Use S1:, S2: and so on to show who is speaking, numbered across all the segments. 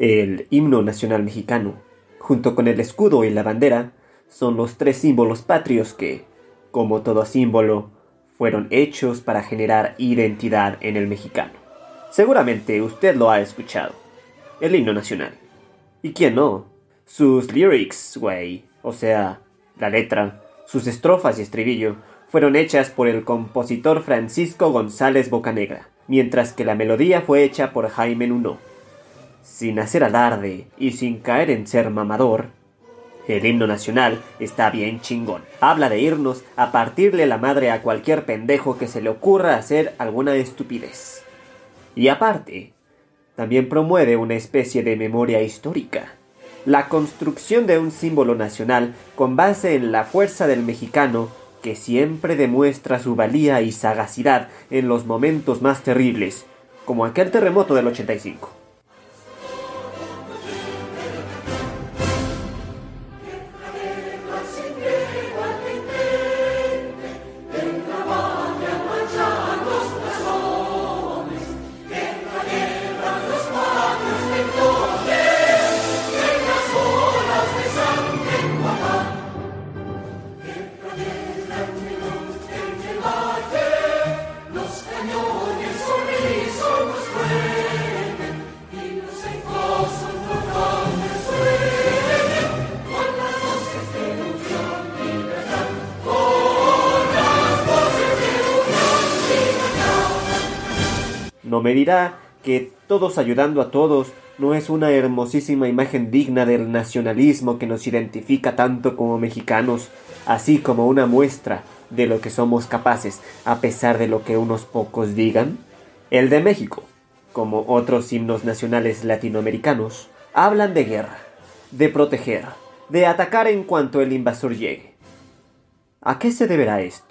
S1: El himno nacional mexicano, junto con el escudo y la bandera, son los tres símbolos patrios que, como todo símbolo, fueron hechos para generar identidad en el mexicano. Seguramente usted lo ha escuchado. El himno nacional. ¿Y quién no? Sus lyrics, güey, o sea, la letra, sus estrofas y estribillo, fueron hechas por el compositor Francisco González Bocanegra, mientras que la melodía fue hecha por Jaime Nuno sin hacer alarde y sin caer en ser mamador, el himno nacional está bien chingón. Habla de irnos a partirle la madre a cualquier pendejo que se le ocurra hacer alguna estupidez. Y aparte, también promueve una especie de memoria histórica. La construcción de un símbolo nacional con base en la fuerza del mexicano que siempre demuestra su valía y sagacidad en los momentos más terribles, como aquel terremoto del 85. Me dirá que todos ayudando a todos no es una hermosísima imagen digna del nacionalismo que nos identifica tanto como mexicanos, así como una muestra de lo que somos capaces a pesar de lo que unos pocos digan. El de México, como otros himnos nacionales latinoamericanos, hablan de guerra, de proteger, de atacar en cuanto el invasor llegue. ¿A qué se deberá esto?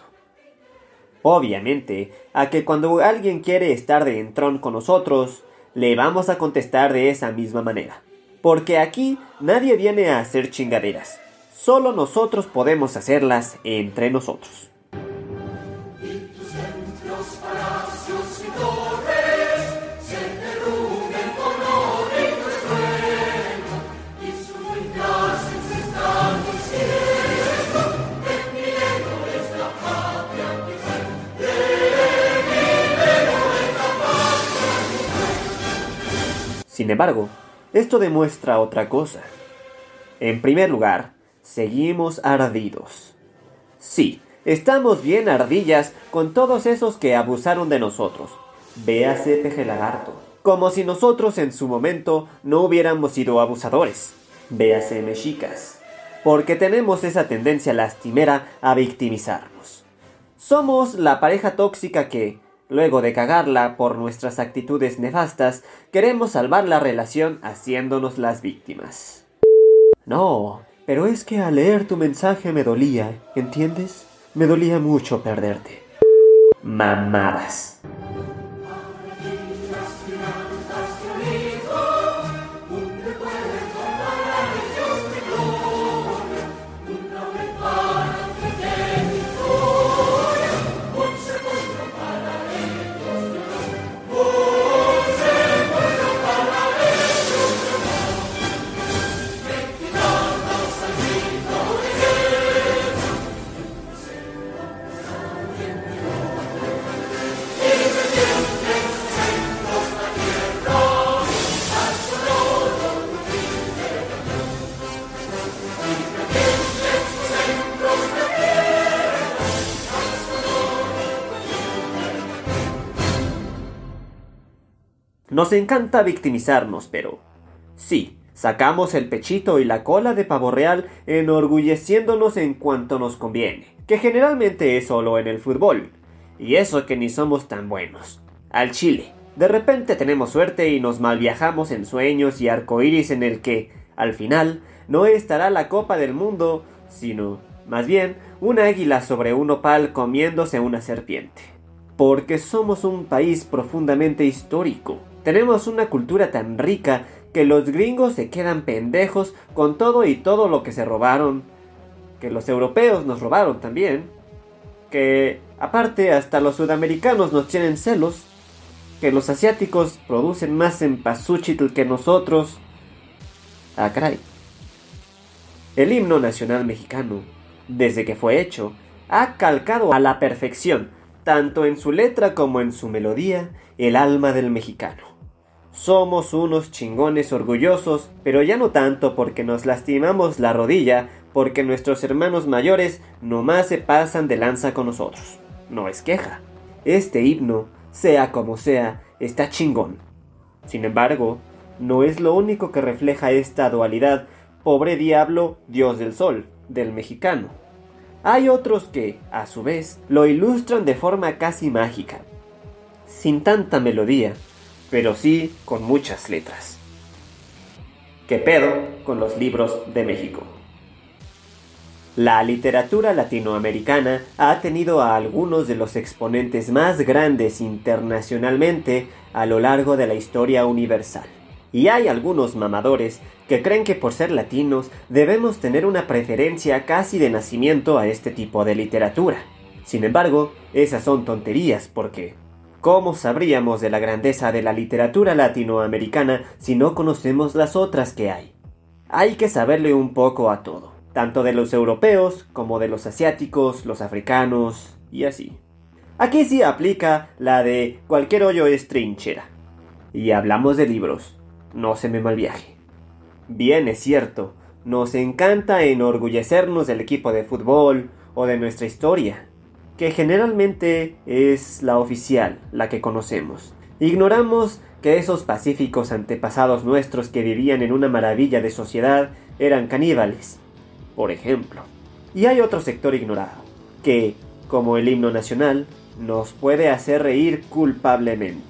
S1: Obviamente, a que cuando alguien quiere estar de entrón con nosotros, le vamos a contestar de esa misma manera. Porque aquí nadie viene a hacer chingaderas. Solo nosotros podemos hacerlas entre nosotros. Sin embargo, esto demuestra otra cosa. En primer lugar, seguimos ardidos. Sí, estamos bien ardillas con todos esos que abusaron de nosotros. Véase peje lagarto. Como si nosotros en su momento no hubiéramos sido abusadores. Véase mexicas. Porque tenemos esa tendencia lastimera a victimizarnos. Somos la pareja tóxica que, Luego de cagarla por nuestras actitudes nefastas, queremos salvar la relación haciéndonos las víctimas. No, pero es que al leer tu mensaje me dolía, ¿entiendes? Me dolía mucho perderte. Mamadas. Nos encanta victimizarnos, pero sí, sacamos el pechito y la cola de pavo real enorgulleciéndonos en cuanto nos conviene, que generalmente es solo en el fútbol, y eso que ni somos tan buenos. Al chile. De repente tenemos suerte y nos malviajamos en sueños y arcoíris en el que, al final, no estará la Copa del Mundo, sino, más bien, un águila sobre un opal comiéndose una serpiente. Porque somos un país profundamente histórico. Tenemos una cultura tan rica que los gringos se quedan pendejos con todo y todo lo que se robaron. Que los europeos nos robaron también. Que aparte hasta los sudamericanos nos tienen celos. Que los asiáticos producen más en Pasuchitl que nosotros. Ah, caray. El himno nacional mexicano, desde que fue hecho, ha calcado a la perfección, tanto en su letra como en su melodía, el alma del mexicano. Somos unos chingones orgullosos, pero ya no tanto porque nos lastimamos la rodilla, porque nuestros hermanos mayores nomás se pasan de lanza con nosotros. No es queja. Este himno, sea como sea, está chingón. Sin embargo, no es lo único que refleja esta dualidad pobre diablo, dios del sol, del mexicano. Hay otros que, a su vez, lo ilustran de forma casi mágica, sin tanta melodía, pero sí con muchas letras. ¿Qué pedo con los libros de México? La literatura latinoamericana ha tenido a algunos de los exponentes más grandes internacionalmente a lo largo de la historia universal. Y hay algunos mamadores que creen que por ser latinos debemos tener una preferencia casi de nacimiento a este tipo de literatura. Sin embargo, esas son tonterías porque ¿cómo sabríamos de la grandeza de la literatura latinoamericana si no conocemos las otras que hay? Hay que saberle un poco a todo, tanto de los europeos como de los asiáticos, los africanos y así. Aquí sí aplica la de cualquier hoyo es trinchera. Y hablamos de libros no se me malviaje. Bien, es cierto, nos encanta enorgullecernos del equipo de fútbol o de nuestra historia, que generalmente es la oficial, la que conocemos. Ignoramos que esos pacíficos antepasados nuestros que vivían en una maravilla de sociedad eran caníbales, por ejemplo. Y hay otro sector ignorado, que, como el himno nacional, nos puede hacer reír culpablemente.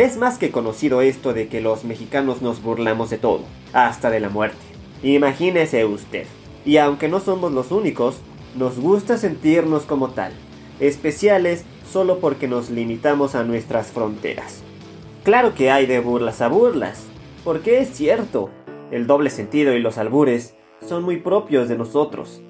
S1: Es más que conocido esto de que los mexicanos nos burlamos de todo, hasta de la muerte. Imagínese usted. Y aunque no somos los únicos, nos gusta sentirnos como tal, especiales solo porque nos limitamos a nuestras fronteras. Claro que hay de burlas a burlas, porque es cierto, el doble sentido y los albures son muy propios de nosotros.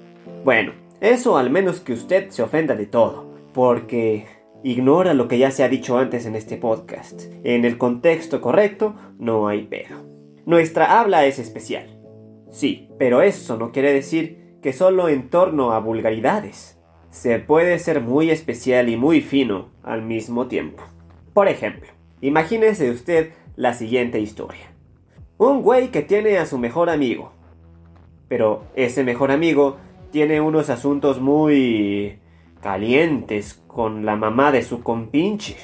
S1: Bueno, eso al menos que usted se ofenda de todo, porque Ignora lo que ya se ha dicho antes en este podcast. En el contexto correcto no hay pedo. Nuestra habla es especial. Sí, pero eso no quiere decir que solo en torno a vulgaridades. Se puede ser muy especial y muy fino al mismo tiempo. Por ejemplo, imagínese usted la siguiente historia. Un güey que tiene a su mejor amigo. Pero ese mejor amigo tiene unos asuntos muy calientes con la mamá de su compinche.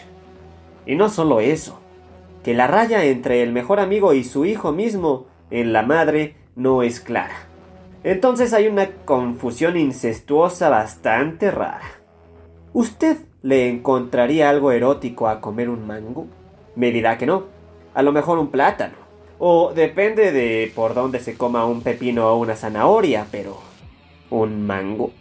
S1: Y no solo eso, que la raya entre el mejor amigo y su hijo mismo en la madre no es clara. Entonces hay una confusión incestuosa bastante rara. ¿Usted le encontraría algo erótico a comer un mango? Me dirá que no. A lo mejor un plátano. O depende de por dónde se coma un pepino o una zanahoria, pero... ¿Un mango?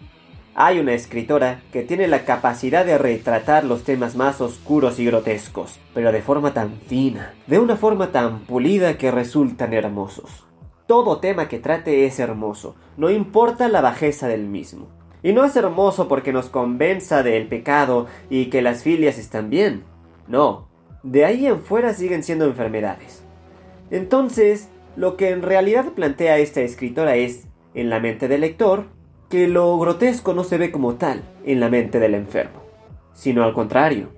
S1: Hay una escritora que tiene la capacidad de retratar los temas más oscuros y grotescos, pero de forma tan fina, de una forma tan pulida que resultan hermosos. Todo tema que trate es hermoso, no importa la bajeza del mismo. Y no es hermoso porque nos convenza del pecado y que las filias están bien. No, de ahí en fuera siguen siendo enfermedades. Entonces, lo que en realidad plantea esta escritora es, en la mente del lector, que lo grotesco no se ve como tal en la mente del enfermo, sino al contrario,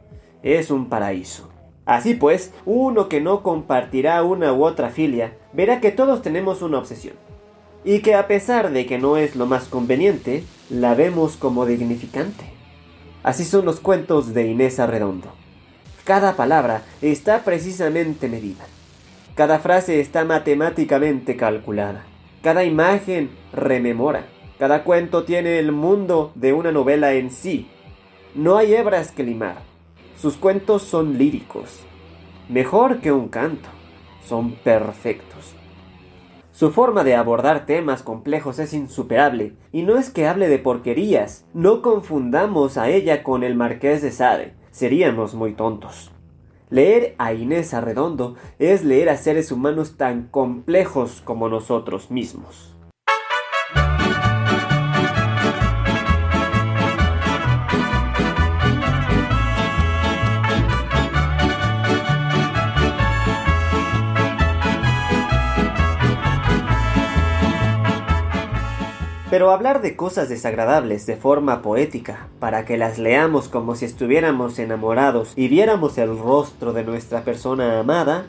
S1: es un paraíso. Así pues, uno que no compartirá una u otra filia, verá que todos tenemos una obsesión. Y que a pesar de que no es lo más conveniente, la vemos como dignificante. Así son los cuentos de Inés Arredondo. Cada palabra está precisamente medida. Cada frase está matemáticamente calculada. Cada imagen rememora. Cada cuento tiene el mundo de una novela en sí. No hay hebras que limar. Sus cuentos son líricos. Mejor que un canto. Son perfectos. Su forma de abordar temas complejos es insuperable, y no es que hable de porquerías, no confundamos a ella con el marqués de Sade, seríamos muy tontos. Leer a Inés Arredondo es leer a seres humanos tan complejos como nosotros mismos. Pero hablar de cosas desagradables de forma poética, para que las leamos como si estuviéramos enamorados y viéramos el rostro de nuestra persona amada,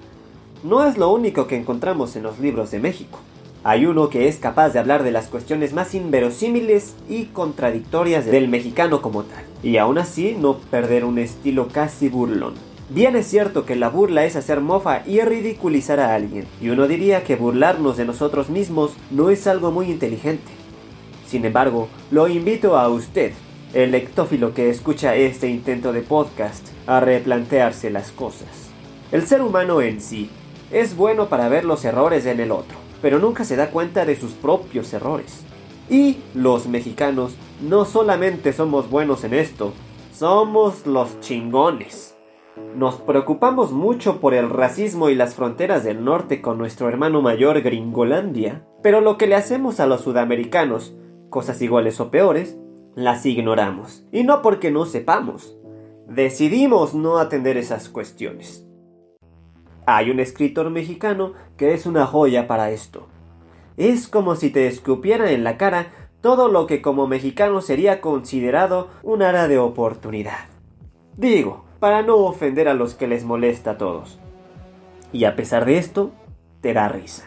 S1: no es lo único que encontramos en los libros de México. Hay uno que es capaz de hablar de las cuestiones más inverosímiles y contradictorias del mexicano como tal, y aún así no perder un estilo casi burlón. Bien es cierto que la burla es hacer mofa y ridiculizar a alguien, y uno diría que burlarnos de nosotros mismos no es algo muy inteligente. Sin embargo, lo invito a usted, el lectófilo que escucha este intento de podcast, a replantearse las cosas. El ser humano en sí es bueno para ver los errores en el otro, pero nunca se da cuenta de sus propios errores. Y los mexicanos no solamente somos buenos en esto, somos los chingones. Nos preocupamos mucho por el racismo y las fronteras del norte con nuestro hermano mayor Gringolandia, pero lo que le hacemos a los sudamericanos cosas iguales o peores, las ignoramos. Y no porque no sepamos. Decidimos no atender esas cuestiones. Hay un escritor mexicano que es una joya para esto. Es como si te escupiera en la cara todo lo que como mexicano sería considerado un área de oportunidad. Digo, para no ofender a los que les molesta a todos. Y a pesar de esto, te da risa.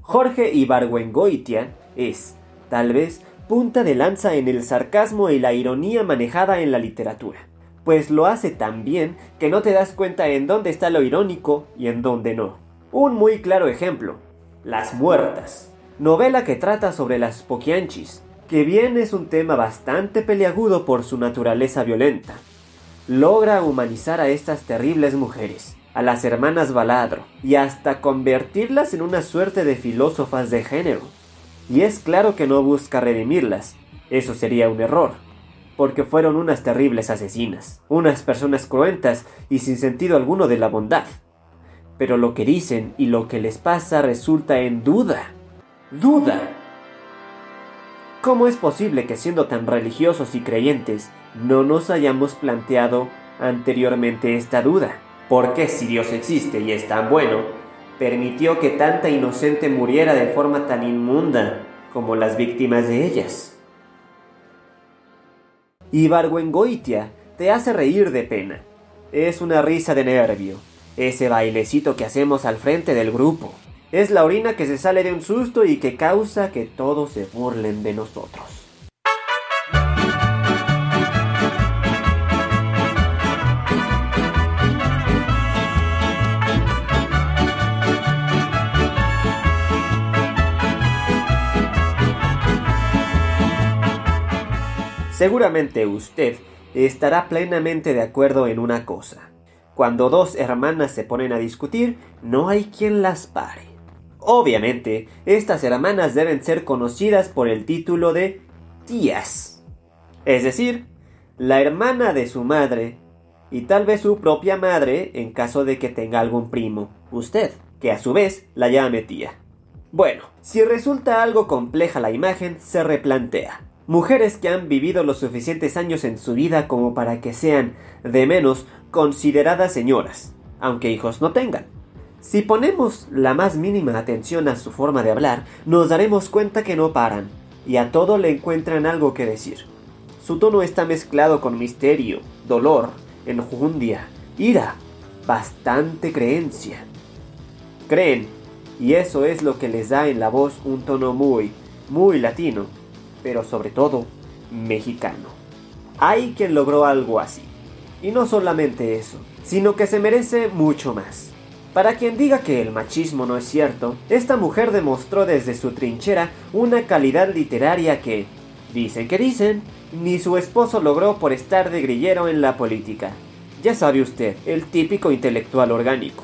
S1: Jorge Ibargüengoitia es, tal vez, punta de lanza en el sarcasmo y la ironía manejada en la literatura, pues lo hace tan bien que no te das cuenta en dónde está lo irónico y en dónde no. Un muy claro ejemplo, Las Muertas, novela que trata sobre las poquianchis, que bien es un tema bastante peliagudo por su naturaleza violenta. Logra humanizar a estas terribles mujeres, a las hermanas Baladro, y hasta convertirlas en una suerte de filósofas de género y es claro que no busca redimirlas, eso sería un error, porque fueron unas terribles asesinas, unas personas cruentas y sin sentido alguno de la bondad. Pero lo que dicen y lo que les pasa resulta en duda. Duda. ¿Cómo es posible que siendo tan religiosos y creyentes no nos hayamos planteado anteriormente esta duda? ¿Por qué si Dios existe y es tan bueno, permitió que tanta inocente muriera de forma tan inmunda como las víctimas de ellas. Ibargüengoitia te hace reír de pena. Es una risa de nervio. Ese bailecito que hacemos al frente del grupo. Es la orina que se sale de un susto y que causa que todos se burlen de nosotros. Seguramente usted estará plenamente de acuerdo en una cosa. Cuando dos hermanas se ponen a discutir, no hay quien las pare. Obviamente, estas hermanas deben ser conocidas por el título de tías. Es decir, la hermana de su madre y tal vez su propia madre en caso de que tenga algún primo, usted, que a su vez la llame tía. Bueno, si resulta algo compleja la imagen, se replantea. Mujeres que han vivido los suficientes años en su vida como para que sean, de menos, consideradas señoras, aunque hijos no tengan. Si ponemos la más mínima atención a su forma de hablar, nos daremos cuenta que no paran, y a todo le encuentran algo que decir. Su tono está mezclado con misterio, dolor, enjundia, ira, bastante creencia. Creen, y eso es lo que les da en la voz un tono muy, muy latino, pero sobre todo mexicano. Hay quien logró algo así. Y no solamente eso, sino que se merece mucho más. Para quien diga que el machismo no es cierto, esta mujer demostró desde su trinchera una calidad literaria que, dicen que dicen, ni su esposo logró por estar de grillero en la política. Ya sabe usted, el típico intelectual orgánico.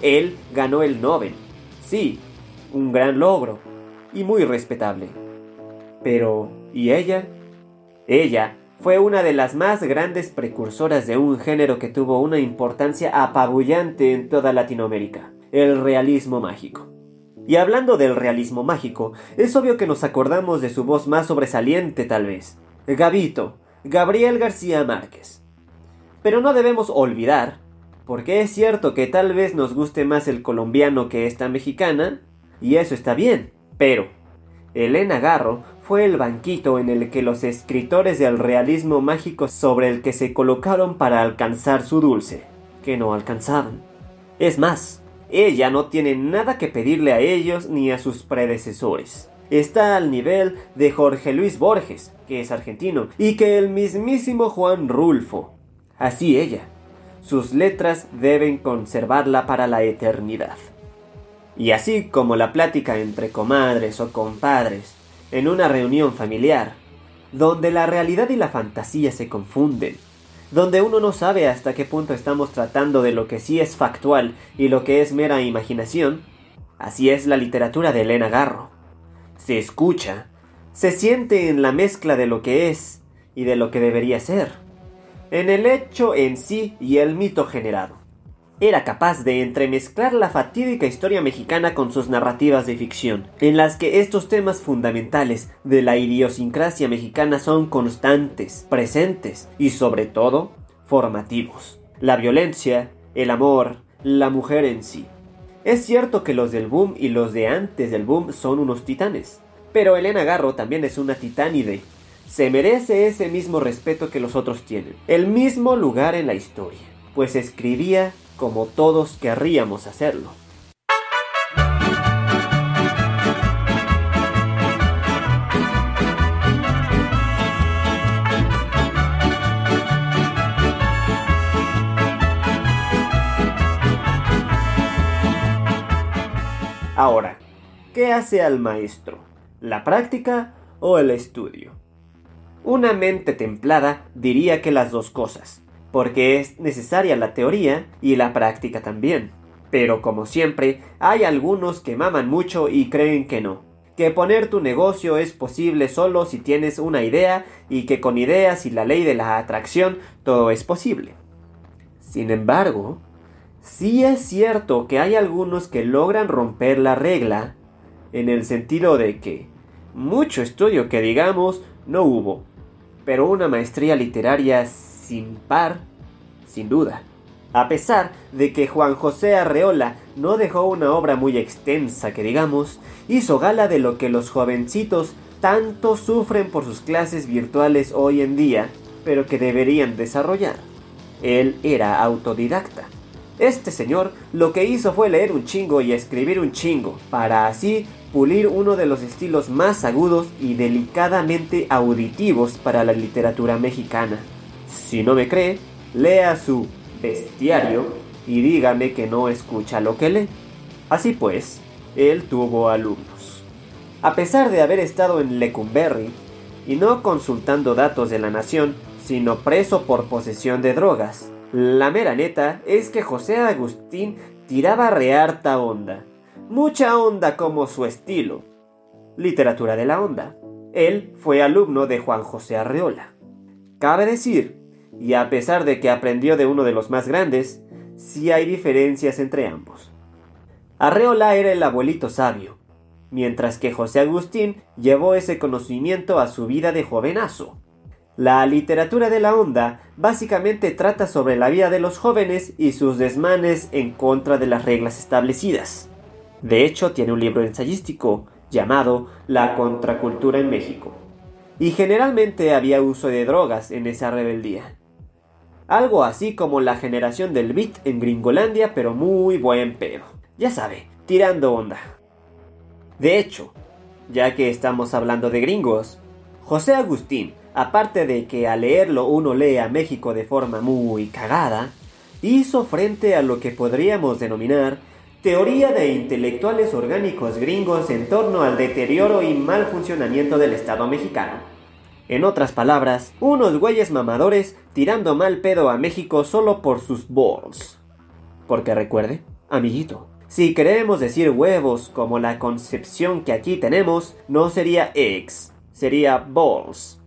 S1: Él ganó el Nobel. Sí, un gran logro. Y muy respetable. Pero, ¿y ella? Ella fue una de las más grandes precursoras de un género que tuvo una importancia apabullante en toda Latinoamérica, el realismo mágico. Y hablando del realismo mágico, es obvio que nos acordamos de su voz más sobresaliente tal vez, Gabito, Gabriel García Márquez. Pero no debemos olvidar, porque es cierto que tal vez nos guste más el colombiano que esta mexicana, y eso está bien, pero Elena Garro fue el banquito en el que los escritores del realismo mágico sobre el que se colocaron para alcanzar su dulce, que no alcanzaban. Es más, ella no tiene nada que pedirle a ellos ni a sus predecesores. Está al nivel de Jorge Luis Borges, que es argentino, y que el mismísimo Juan Rulfo. Así ella. Sus letras deben conservarla para la eternidad. Y así como la plática entre comadres o compadres en una reunión familiar, donde la realidad y la fantasía se confunden, donde uno no sabe hasta qué punto estamos tratando de lo que sí es factual y lo que es mera imaginación, así es la literatura de Elena Garro. Se escucha, se siente en la mezcla de lo que es y de lo que debería ser, en el hecho en sí y el mito generado era capaz de entremezclar la fatídica historia mexicana con sus narrativas de ficción, en las que estos temas fundamentales de la idiosincrasia mexicana son constantes, presentes y sobre todo formativos. La violencia, el amor, la mujer en sí. Es cierto que los del boom y los de antes del boom son unos titanes, pero Elena Garro también es una titánide. Se merece ese mismo respeto que los otros tienen, el mismo lugar en la historia, pues escribía como todos querríamos hacerlo. Ahora, ¿qué hace al maestro? ¿La práctica o el estudio? Una mente templada diría que las dos cosas, porque es necesaria la teoría y la práctica también. Pero como siempre, hay algunos que maman mucho y creen que no. Que poner tu negocio es posible solo si tienes una idea y que con ideas y la ley de la atracción todo es posible. Sin embargo, sí es cierto que hay algunos que logran romper la regla en el sentido de que mucho estudio que digamos no hubo, pero una maestría literaria sin par, sin duda. A pesar de que Juan José Arreola no dejó una obra muy extensa que digamos, hizo gala de lo que los jovencitos tanto sufren por sus clases virtuales hoy en día, pero que deberían desarrollar. Él era autodidacta. Este señor lo que hizo fue leer un chingo y escribir un chingo, para así pulir uno de los estilos más agudos y delicadamente auditivos para la literatura mexicana. Si no me cree, lea su bestiario y dígame que no escucha lo que lee. Así pues, él tuvo alumnos. A pesar de haber estado en Lecumberri y no consultando datos de la nación, sino preso por posesión de drogas, la mera neta es que José Agustín tiraba rearta onda, mucha onda como su estilo. Literatura de la onda. Él fue alumno de Juan José Arreola. Cabe decir y a pesar de que aprendió de uno de los más grandes, sí hay diferencias entre ambos. Arreola era el abuelito sabio, mientras que José Agustín llevó ese conocimiento a su vida de jovenazo. La literatura de la onda básicamente trata sobre la vida de los jóvenes y sus desmanes en contra de las reglas establecidas. De hecho, tiene un libro ensayístico llamado La contracultura en México. Y generalmente había uso de drogas en esa rebeldía. Algo así como la generación del beat en Gringolandia, pero muy buen pedo. Ya sabe, tirando onda. De hecho, ya que estamos hablando de gringos, José Agustín, aparte de que al leerlo uno lee a México de forma muy cagada, hizo frente a lo que podríamos denominar teoría de intelectuales orgánicos gringos en torno al deterioro y mal funcionamiento del Estado mexicano. En otras palabras, unos güeyes mamadores tirando mal pedo a México solo por sus balls. Porque recuerde, amiguito, si queremos decir huevos como la concepción que aquí tenemos, no sería eggs, sería balls.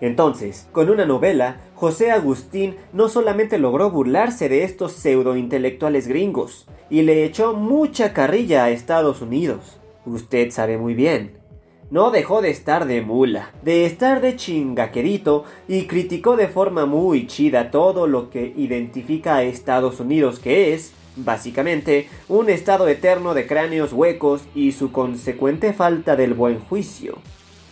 S1: Entonces, con una novela, José Agustín no solamente logró burlarse de estos pseudo-intelectuales gringos, y le echó mucha carrilla a Estados Unidos. Usted sabe muy bien. No dejó de estar de mula, de estar de chingaquerito, y criticó de forma muy chida todo lo que identifica a Estados Unidos, que es, básicamente, un estado eterno de cráneos huecos y su consecuente falta del buen juicio.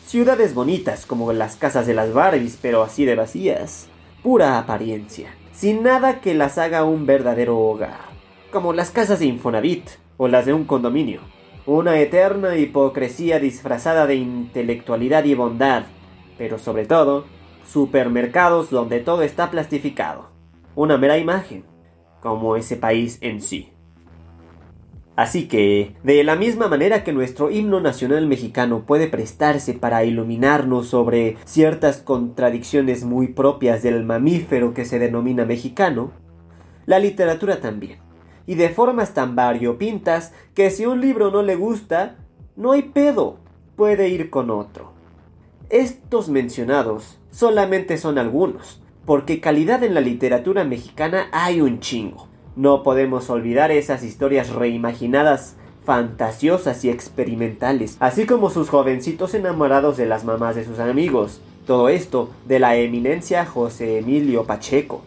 S1: Ciudades bonitas como las casas de las Barbies, pero así de vacías. Pura apariencia, sin nada que las haga un verdadero hogar. Como las casas de Infonavit o las de un condominio. Una eterna hipocresía disfrazada de intelectualidad y bondad, pero sobre todo, supermercados donde todo está plastificado. Una mera imagen, como ese país en sí. Así que, de la misma manera que nuestro himno nacional mexicano puede prestarse para iluminarnos sobre ciertas contradicciones muy propias del mamífero que se denomina mexicano, la literatura también, y de formas tan variopintas que si un libro no le gusta, no hay pedo, puede ir con otro. Estos mencionados solamente son algunos, porque calidad en la literatura mexicana hay un chingo. No podemos olvidar esas historias reimaginadas, fantasiosas y experimentales, así como sus jovencitos enamorados de las mamás de sus amigos. Todo esto de la eminencia José Emilio Pacheco.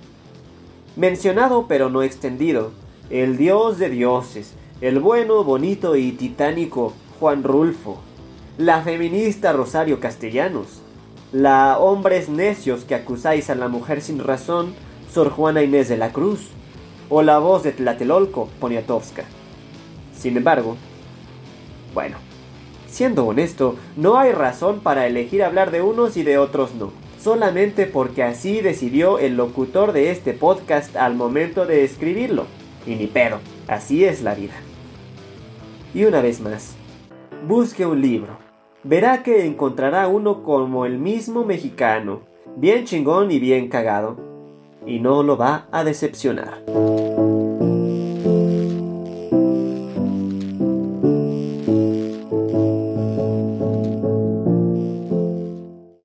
S1: Mencionado pero no extendido, el dios de dioses, el bueno, bonito y titánico Juan Rulfo, la feminista Rosario Castellanos, la hombres necios que acusáis a la mujer sin razón, Sor Juana Inés de la Cruz, o la voz de Tlatelolco, Poniatowska. Sin embargo, bueno, siendo honesto, no hay razón para elegir hablar de unos y de otros no, solamente porque así decidió el locutor de este podcast al momento de escribirlo. Y ni pedo, así es la vida. Y una vez más, busque un libro. Verá que encontrará uno como el mismo mexicano, bien chingón y bien cagado. Y no lo va a decepcionar.